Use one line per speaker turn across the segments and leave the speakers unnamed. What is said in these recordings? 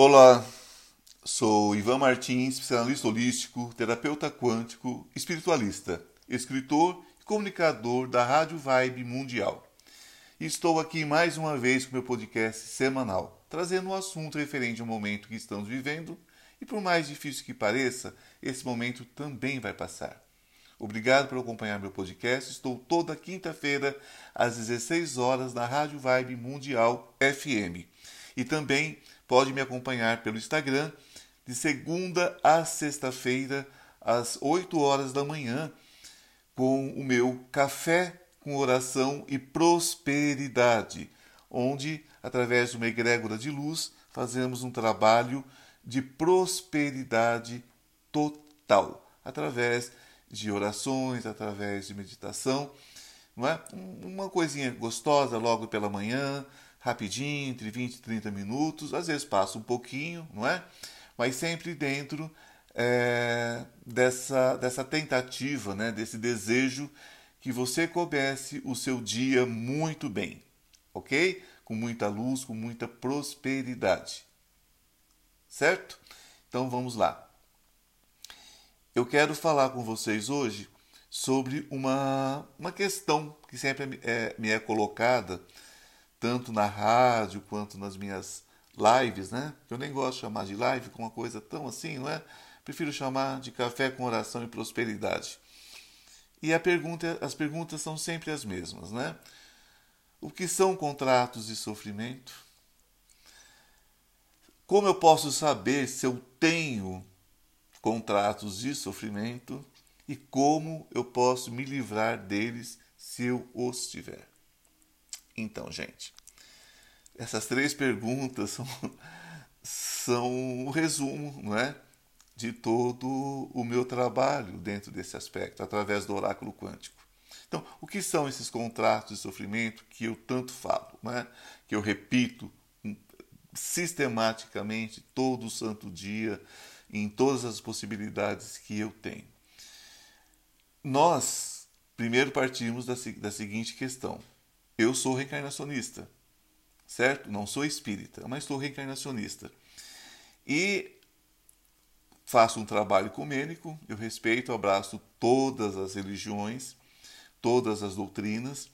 Olá, sou Ivan Martins, psicanalista holístico, terapeuta quântico, espiritualista, escritor e comunicador da Rádio Vibe Mundial. Estou aqui mais uma vez com meu podcast semanal, trazendo um assunto referente ao momento que estamos vivendo e, por mais difícil que pareça, esse momento também vai passar. Obrigado por acompanhar meu podcast. Estou toda quinta-feira às 16 horas na Rádio Vibe Mundial FM. E também pode me acompanhar pelo Instagram de segunda a sexta-feira, às 8 horas da manhã, com o meu Café com Oração e Prosperidade, onde, através de uma egrégora de luz, fazemos um trabalho de prosperidade total, através de orações, através de meditação, não é? Uma coisinha gostosa logo pela manhã, rapidinho, entre 20 e 30 minutos, às vezes passa um pouquinho, não é? Mas sempre dentro é, dessa, dessa tentativa, né? desse desejo que você comece o seu dia muito bem, ok? Com muita luz, com muita prosperidade. Certo? Então vamos lá. Eu quero falar com vocês hoje sobre uma, uma questão que sempre é, me é colocada tanto na rádio quanto nas minhas lives, né? Eu nem gosto de chamar de live com uma coisa tão assim, não é? Prefiro chamar de café com oração e prosperidade. E pergunta, as perguntas são sempre as mesmas, né? O que são contratos de sofrimento? Como eu posso saber se eu tenho contratos de sofrimento e como eu posso me livrar deles se eu os tiver? Então, gente, essas três perguntas são, são o resumo, não é? De todo o meu trabalho dentro desse aspecto, através do oráculo quântico. Então, o que são esses contratos de sofrimento que eu tanto falo, é? que eu repito sistematicamente todo santo dia, em todas as possibilidades que eu tenho? Nós, primeiro, partimos da, da seguinte questão: eu sou reencarnacionista, certo? Não sou espírita, mas sou reencarnacionista. E faço um trabalho ecumênico, eu respeito, abraço todas as religiões, todas as doutrinas,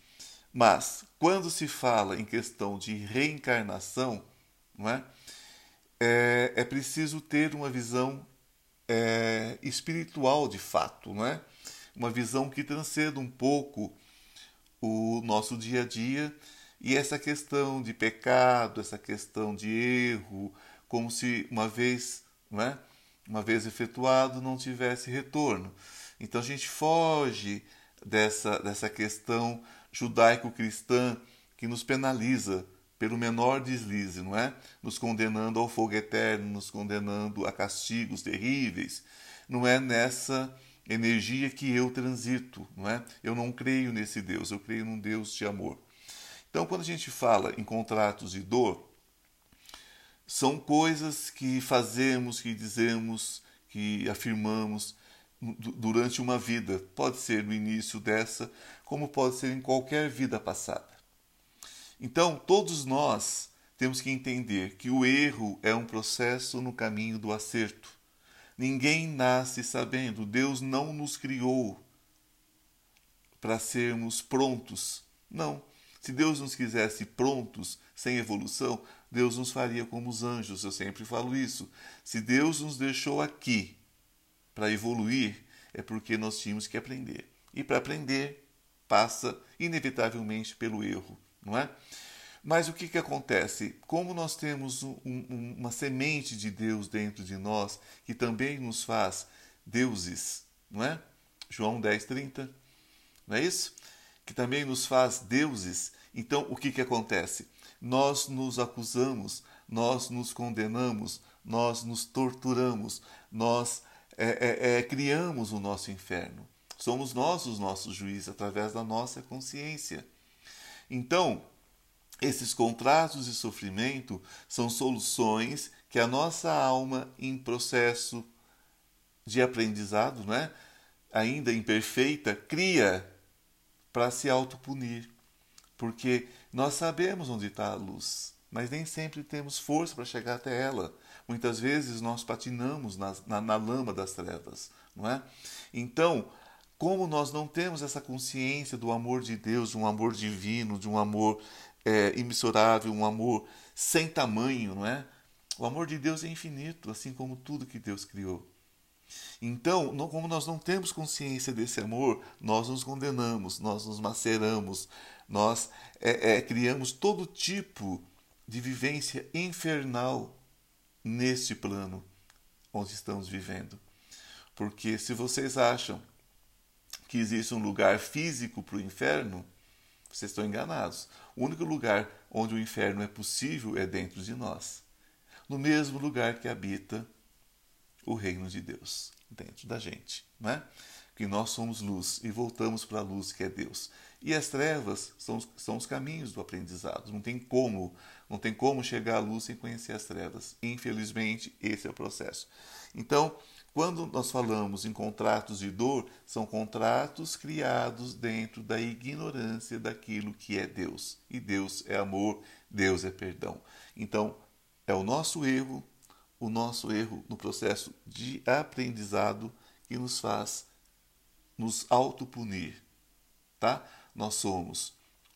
mas quando se fala em questão de reencarnação, não é? É, é preciso ter uma visão é, espiritual de fato, não é? Uma visão que transcenda um pouco o nosso dia a dia e essa questão de pecado, essa questão de erro, como se uma vez, não é? uma vez efetuado, não tivesse retorno. Então a gente foge dessa, dessa questão judaico-cristã que nos penaliza pelo menor deslize, não é? Nos condenando ao fogo eterno, nos condenando a castigos terríveis. Não é nessa energia que eu transito, não é? Eu não creio nesse Deus, eu creio num Deus de amor. Então, quando a gente fala em contratos de dor, são coisas que fazemos, que dizemos, que afirmamos durante uma vida. Pode ser no início dessa, como pode ser em qualquer vida passada. Então, todos nós temos que entender que o erro é um processo no caminho do acerto. Ninguém nasce sabendo, Deus não nos criou para sermos prontos. Não. Se Deus nos quisesse prontos, sem evolução, Deus nos faria como os anjos. Eu sempre falo isso. Se Deus nos deixou aqui para evoluir, é porque nós tínhamos que aprender. E para aprender, passa inevitavelmente pelo erro, não é? Mas o que, que acontece? Como nós temos um, um, uma semente de Deus dentro de nós, que também nos faz deuses, não é? João 10, 30, não é isso? Que também nos faz deuses. Então, o que, que acontece? Nós nos acusamos, nós nos condenamos, nós nos torturamos, nós é, é, é, criamos o nosso inferno. Somos nós os nossos juízes através da nossa consciência. Então, esses contratos de sofrimento são soluções que a nossa alma, em processo de aprendizado, né, ainda imperfeita, cria para se autopunir. Porque nós sabemos onde está a luz. mas nem sempre temos força para chegar até ela. Muitas vezes nós patinamos na, na, na lama das trevas, não é? Então, como nós não temos essa consciência do amor de Deus, de um amor divino, de um amor é, imensurável, um amor sem tamanho, não é? O amor de Deus é infinito, assim como tudo que Deus criou. Então, como nós não temos consciência desse amor, nós nos condenamos, nós nos maceramos, nós é, é, criamos todo tipo de vivência infernal neste plano onde estamos vivendo. Porque se vocês acham que existe um lugar físico para o inferno, vocês estão enganados. O único lugar onde o inferno é possível é dentro de nós. No mesmo lugar que habita o reino de Deus, dentro da gente, não é? Que nós somos luz e voltamos para a luz que é Deus. E as trevas são, são os caminhos do aprendizado. Não tem como, não tem como chegar à luz sem conhecer as trevas. Infelizmente, esse é o processo. Então, quando nós falamos em contratos de dor, são contratos criados dentro da ignorância daquilo que é Deus. E Deus é amor, Deus é perdão. Então, é o nosso erro, o nosso erro no processo de aprendizado que nos faz nos autopunir, tá? Nós somos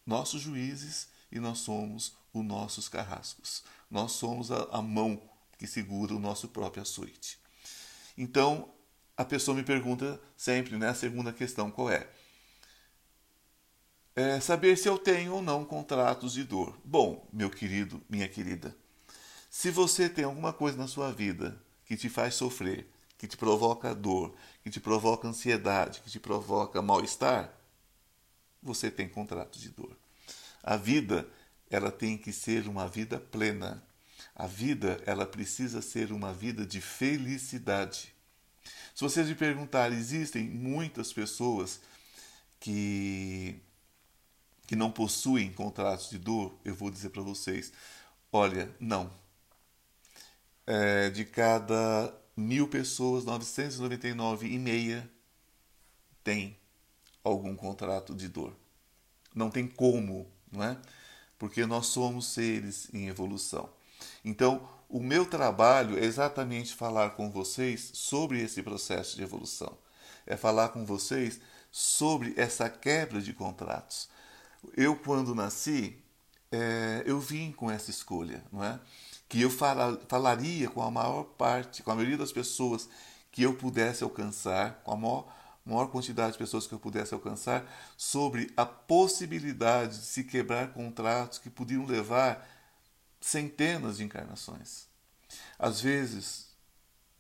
nossos juízes e nós somos os nossos carrascos. Nós somos a, a mão que segura o nosso próprio açoite. Então, a pessoa me pergunta sempre, né, a segunda questão, qual é? é? Saber se eu tenho ou não contratos de dor. Bom, meu querido, minha querida, se você tem alguma coisa na sua vida que te faz sofrer, que te provoca dor, que te provoca ansiedade, que te provoca mal-estar, você tem contratos de dor. A vida, ela tem que ser uma vida plena. A vida, ela precisa ser uma vida de felicidade. Se vocês me perguntarem, existem muitas pessoas que que não possuem contratos de dor, eu vou dizer para vocês, olha, não. É, de cada mil pessoas, 999 e meia tem algum contrato de dor. Não tem como, não é? Porque nós somos seres em evolução. Então, o meu trabalho é exatamente falar com vocês sobre esse processo de evolução. É falar com vocês sobre essa quebra de contratos. Eu, quando nasci, é, eu vim com essa escolha, não é? Que eu falaria com a maior parte, com a maioria das pessoas que eu pudesse alcançar, com a maior, maior quantidade de pessoas que eu pudesse alcançar, sobre a possibilidade de se quebrar contratos que podiam levar centenas de encarnações. Às vezes,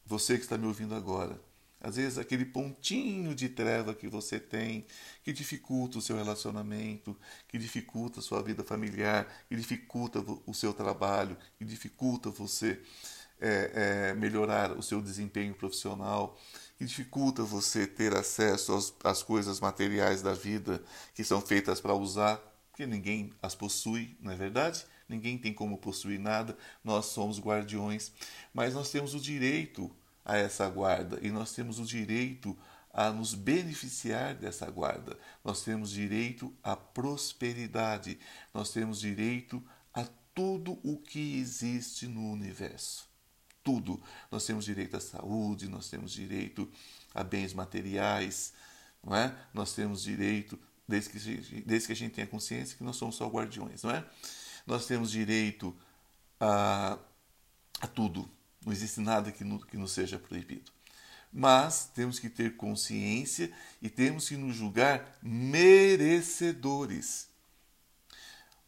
você que está me ouvindo agora, às vezes aquele pontinho de treva que você tem, que dificulta o seu relacionamento, que dificulta a sua vida familiar, que dificulta o seu trabalho, que dificulta você é, é, melhorar o seu desempenho profissional, que dificulta você ter acesso às, às coisas materiais da vida que são feitas para usar, porque ninguém as possui, não é verdade? Ninguém tem como possuir nada, nós somos guardiões, mas nós temos o direito a essa guarda e nós temos o direito a nos beneficiar dessa guarda. Nós temos direito à prosperidade, nós temos direito a tudo o que existe no universo. Tudo. Nós temos direito à saúde, nós temos direito a bens materiais, não é? Nós temos direito, desde que, desde que a gente tenha consciência que nós somos só guardiões, não é? Nós temos direito a, a tudo. Não existe nada que, no, que nos seja proibido. Mas temos que ter consciência e temos que nos julgar merecedores.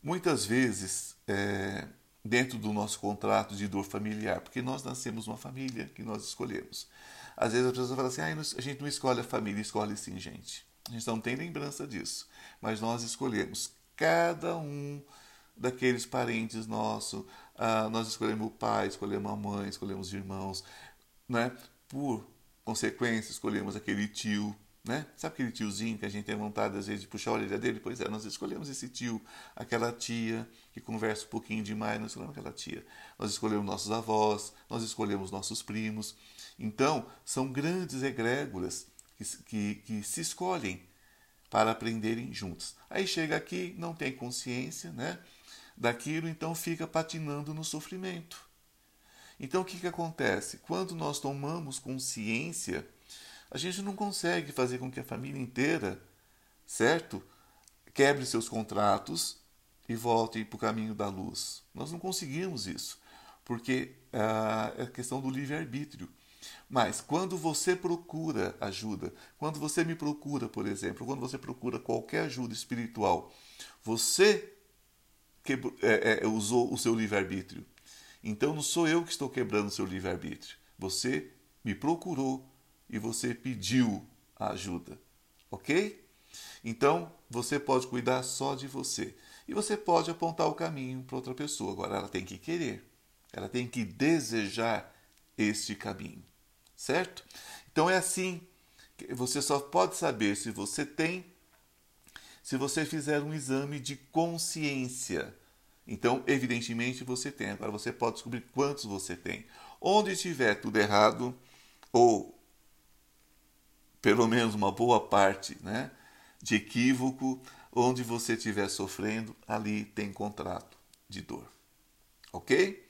Muitas vezes, é, dentro do nosso contrato de dor familiar, porque nós nascemos uma família que nós escolhemos. Às vezes a pessoa fala assim: ah, a gente não escolhe a família, escolhe sim, gente. A gente não tem lembrança disso, mas nós escolhemos. Cada um daqueles parentes nossos. Ah, nós escolhemos o pai, escolhemos a mãe, escolhemos os irmãos. Né? Por consequência, escolhemos aquele tio. Né? Sabe aquele tiozinho que a gente tem vontade às vezes de puxar a orelha dele? Pois é, nós escolhemos esse tio, aquela tia que conversa um pouquinho demais, nós escolhemos aquela tia. Nós escolhemos nossos avós, nós escolhemos nossos primos. Então, são grandes egrégoras que, que, que se escolhem para aprenderem juntos. Aí chega aqui, não tem consciência, né? Daquilo, então fica patinando no sofrimento. Então o que, que acontece? Quando nós tomamos consciência, a gente não consegue fazer com que a família inteira, certo? Quebre seus contratos e volte para o caminho da luz. Nós não conseguimos isso, porque ah, é questão do livre-arbítrio. Mas quando você procura ajuda, quando você me procura, por exemplo, quando você procura qualquer ajuda espiritual, você é, é, usou o seu livre-arbítrio. Então não sou eu que estou quebrando o seu livre-arbítrio. Você me procurou e você pediu a ajuda. Ok? Então você pode cuidar só de você. E você pode apontar o caminho para outra pessoa. Agora ela tem que querer. Ela tem que desejar este caminho. Certo? Então é assim. Você só pode saber se você tem se você fizer um exame de consciência. Então, evidentemente, você tem. Agora você pode descobrir quantos você tem. Onde estiver tudo errado, ou pelo menos uma boa parte né, de equívoco, onde você estiver sofrendo, ali tem contrato de dor. Ok?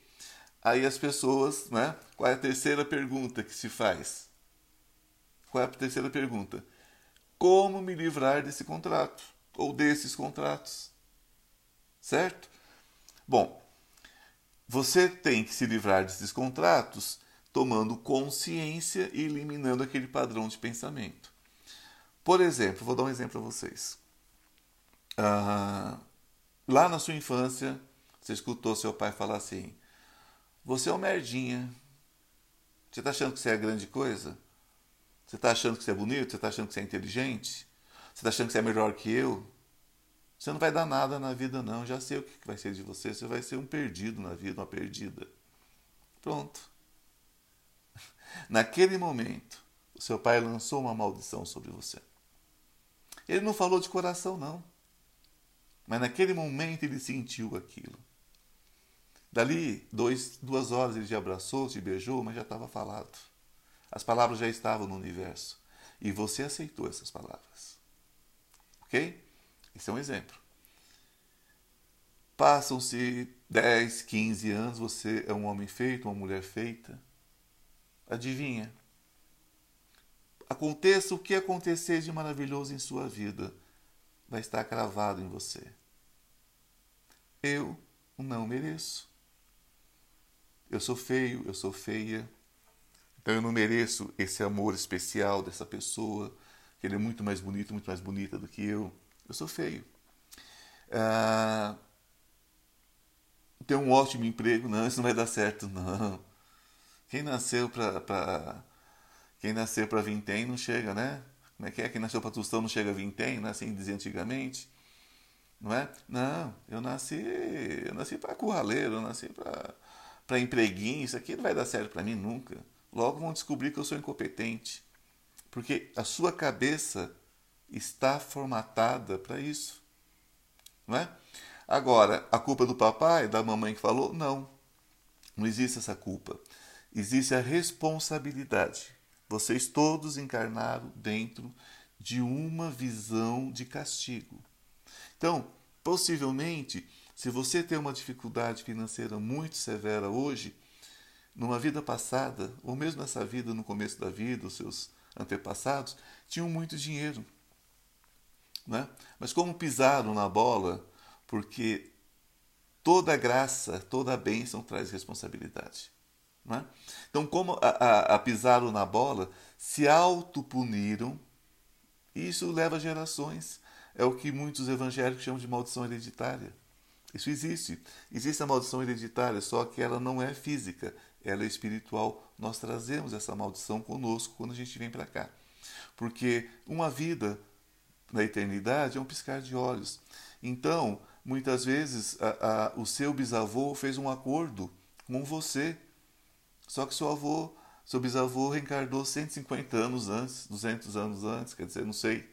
Aí as pessoas, né? Qual é a terceira pergunta que se faz? Qual é a terceira pergunta? Como me livrar desse contrato? Ou desses contratos? Certo? Bom, você tem que se livrar desses contratos tomando consciência e eliminando aquele padrão de pensamento. Por exemplo, vou dar um exemplo para vocês. Ah, lá na sua infância, você escutou seu pai falar assim: Você é um merdinha. Você está achando que você é grande coisa? Você está achando que você é bonito? Você está achando que você é inteligente? Você está achando que você é melhor que eu? Você não vai dar nada na vida, não. Já sei o que vai ser de você. Você vai ser um perdido na vida, uma perdida. Pronto. Naquele momento, o seu pai lançou uma maldição sobre você. Ele não falou de coração, não. Mas naquele momento ele sentiu aquilo. Dali, dois, duas horas ele te abraçou, te beijou, mas já estava falado. As palavras já estavam no universo. E você aceitou essas palavras. Ok? Esse é um exemplo. Passam-se 10, 15 anos, você é um homem feito, uma mulher feita. Adivinha? Aconteça o que acontecer de maravilhoso em sua vida, vai estar cravado em você. Eu não mereço. Eu sou feio, eu sou feia. Então eu não mereço esse amor especial dessa pessoa, que ele é muito mais bonito, muito mais bonita do que eu. Eu sou feio. Ah, ter um ótimo emprego, não, isso não vai dar certo, não. Quem nasceu para quem nasceu para vintém não chega, né? Como é que é? Quem nasceu para tostão não chega a vintém, né? Assim dizia antigamente. Não é? Não, eu nasci, eu nasci para curraleiro, eu nasci para para empreguinho, isso aqui não vai dar certo para mim nunca. Logo vão descobrir que eu sou incompetente. Porque a sua cabeça está formatada para isso. Não é? Agora, a culpa do papai, da mamãe que falou? Não. Não existe essa culpa. Existe a responsabilidade. Vocês todos encarnaram dentro de uma visão de castigo. Então, possivelmente, se você tem uma dificuldade financeira muito severa hoje, numa vida passada, ou mesmo nessa vida, no começo da vida, os seus antepassados tinham muito dinheiro. Né? Mas como pisaram na bola, porque toda graça, toda bênção traz responsabilidade. Né? Então, como a, a, a pisaram na bola, se autopuniram, e isso leva gerações. É o que muitos evangélicos chamam de maldição hereditária. Isso existe. Existe a maldição hereditária, só que ela não é física, ela é espiritual. Nós trazemos essa maldição conosco quando a gente vem para cá. Porque uma vida na eternidade é um piscar de olhos. Então, muitas vezes, a, a, o seu bisavô fez um acordo com você, só que seu avô, seu bisavô reencarnou 150 anos antes, 200 anos antes, quer dizer, não sei,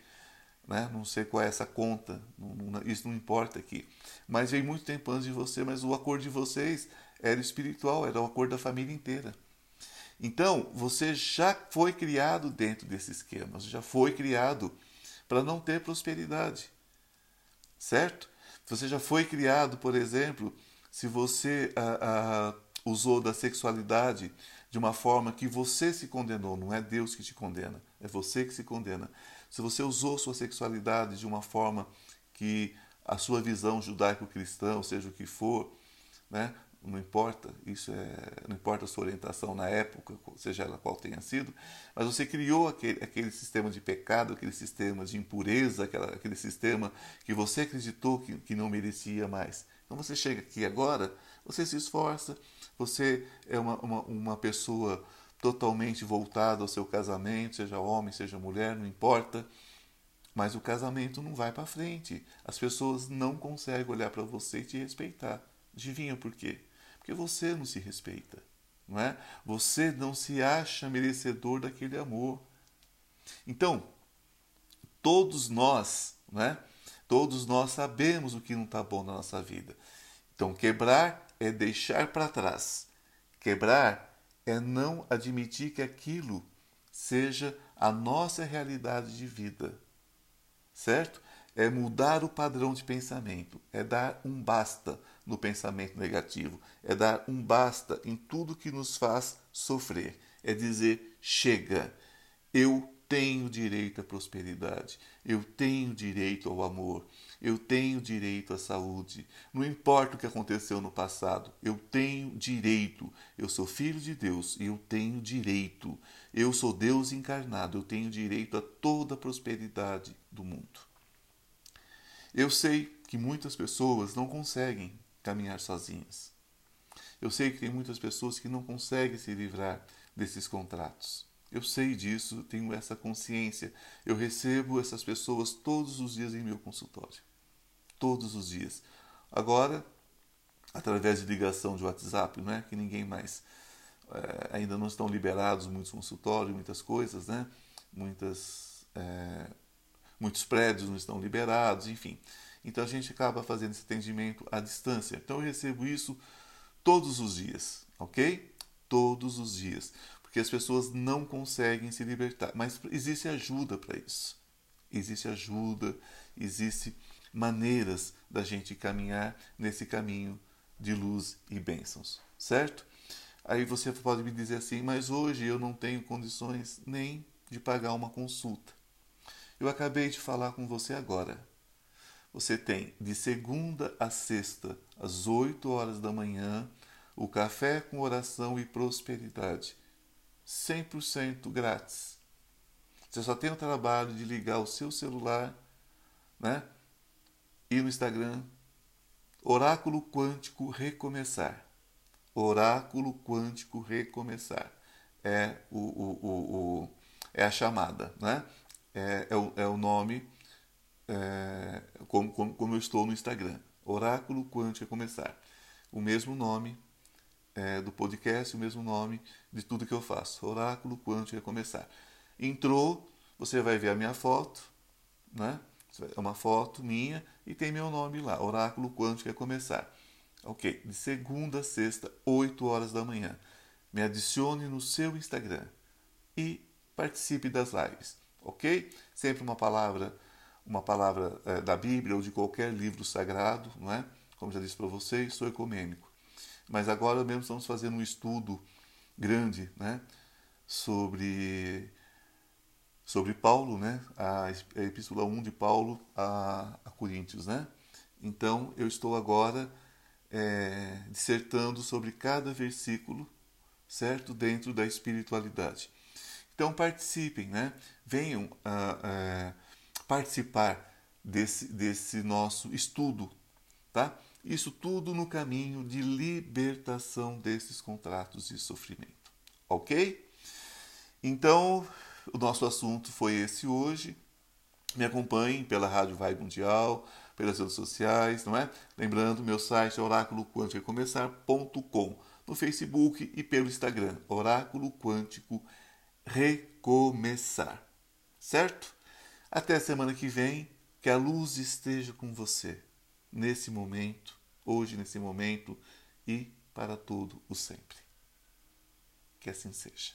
né? não sei qual é essa conta, não, não, isso não importa aqui. Mas veio muito tempo antes de você, mas o acordo de vocês era espiritual, era o acordo da família inteira. Então, você já foi criado dentro desse esquema, já foi criado para não ter prosperidade. Certo? Você já foi criado, por exemplo, se você ah, ah, usou da sexualidade de uma forma que você se condenou, não é Deus que te condena, é você que se condena. Se você usou sua sexualidade de uma forma que a sua visão judaico-cristã, seja o que for, né, não importa, isso é, não importa a sua orientação na época, seja ela qual tenha sido, mas você criou aquele, aquele sistema de pecado, aquele sistema de impureza, aquela, aquele sistema que você acreditou que, que não merecia mais. Então você chega aqui agora, você se esforça, você é uma, uma, uma pessoa totalmente voltada ao seu casamento, seja homem, seja mulher, não importa. Mas o casamento não vai para frente. As pessoas não conseguem olhar para você e te respeitar. Adivinha por quê? Porque você não se respeita, não é? Você não se acha merecedor daquele amor. Então, todos nós, né? Todos nós sabemos o que não está bom na nossa vida. Então, quebrar é deixar para trás. Quebrar é não admitir que aquilo seja a nossa realidade de vida. Certo? É mudar o padrão de pensamento, é dar um basta no pensamento negativo, é dar um basta em tudo que nos faz sofrer, é dizer chega. Eu tenho direito à prosperidade, eu tenho direito ao amor, eu tenho direito à saúde. Não importa o que aconteceu no passado, eu tenho direito. Eu sou filho de Deus e eu tenho direito. Eu sou Deus encarnado, eu tenho direito a toda a prosperidade do mundo. Eu sei que muitas pessoas não conseguem caminhar sozinhas. Eu sei que tem muitas pessoas que não conseguem se livrar desses contratos. Eu sei disso, tenho essa consciência. Eu recebo essas pessoas todos os dias em meu consultório. Todos os dias. Agora, através de ligação de WhatsApp, não é? Que ninguém mais. É, ainda não estão liberados muitos consultórios, muitas coisas, né? Muitas, é, muitos prédios não estão liberados, enfim. Então a gente acaba fazendo esse atendimento à distância. Então eu recebo isso todos os dias, ok? Todos os dias porque as pessoas não conseguem se libertar. Mas existe ajuda para isso. Existe ajuda, existe maneiras da gente caminhar nesse caminho de luz e bênçãos, certo? Aí você pode me dizer assim, mas hoje eu não tenho condições nem de pagar uma consulta. Eu acabei de falar com você agora. Você tem de segunda a sexta, às 8 horas da manhã, o café com oração e prosperidade 100% grátis. Você só tem o trabalho de ligar o seu celular, né? E no Instagram, Oráculo Quântico Recomeçar. Oráculo Quântico Recomeçar. É, o, o, o, o é a chamada, né? É, é, o, é o nome, é, como, como, como eu estou no Instagram. Oráculo Quântico Recomeçar. O mesmo nome é, do podcast, o mesmo nome de tudo que eu faço. Oráculo Quântico Recomeçar. Entrou, você vai ver a minha foto, né? É uma foto minha e tem meu nome lá, Oráculo Quântico Recomeçar. Ok, de segunda a sexta, 8 horas da manhã. Me adicione no seu Instagram e participe das lives, ok? Sempre uma palavra, uma palavra é, da Bíblia ou de qualquer livro sagrado, não é? Como já disse para vocês, sou ecumênico. Mas agora mesmo estamos fazendo um estudo grande né, sobre, sobre Paulo, né, a, Epístola 1 de Paulo a, a Coríntios. Né? Então eu estou agora é, dissertando sobre cada versículo, certo? Dentro da espiritualidade. Então participem, né? venham a, a participar desse, desse nosso estudo, tá? Isso tudo no caminho de libertação desses contratos de sofrimento. Ok? Então, o nosso assunto foi esse hoje. Me acompanhem pela Rádio Vai Mundial, pelas redes sociais, não é? Lembrando, meu site é oráculoquânticorecomeçar.com, no Facebook e pelo Instagram, Oráculo Quântico Recomeçar. Certo? Até a semana que vem, que a luz esteja com você nesse momento, hoje, nesse momento e para todo o sempre. Que assim seja.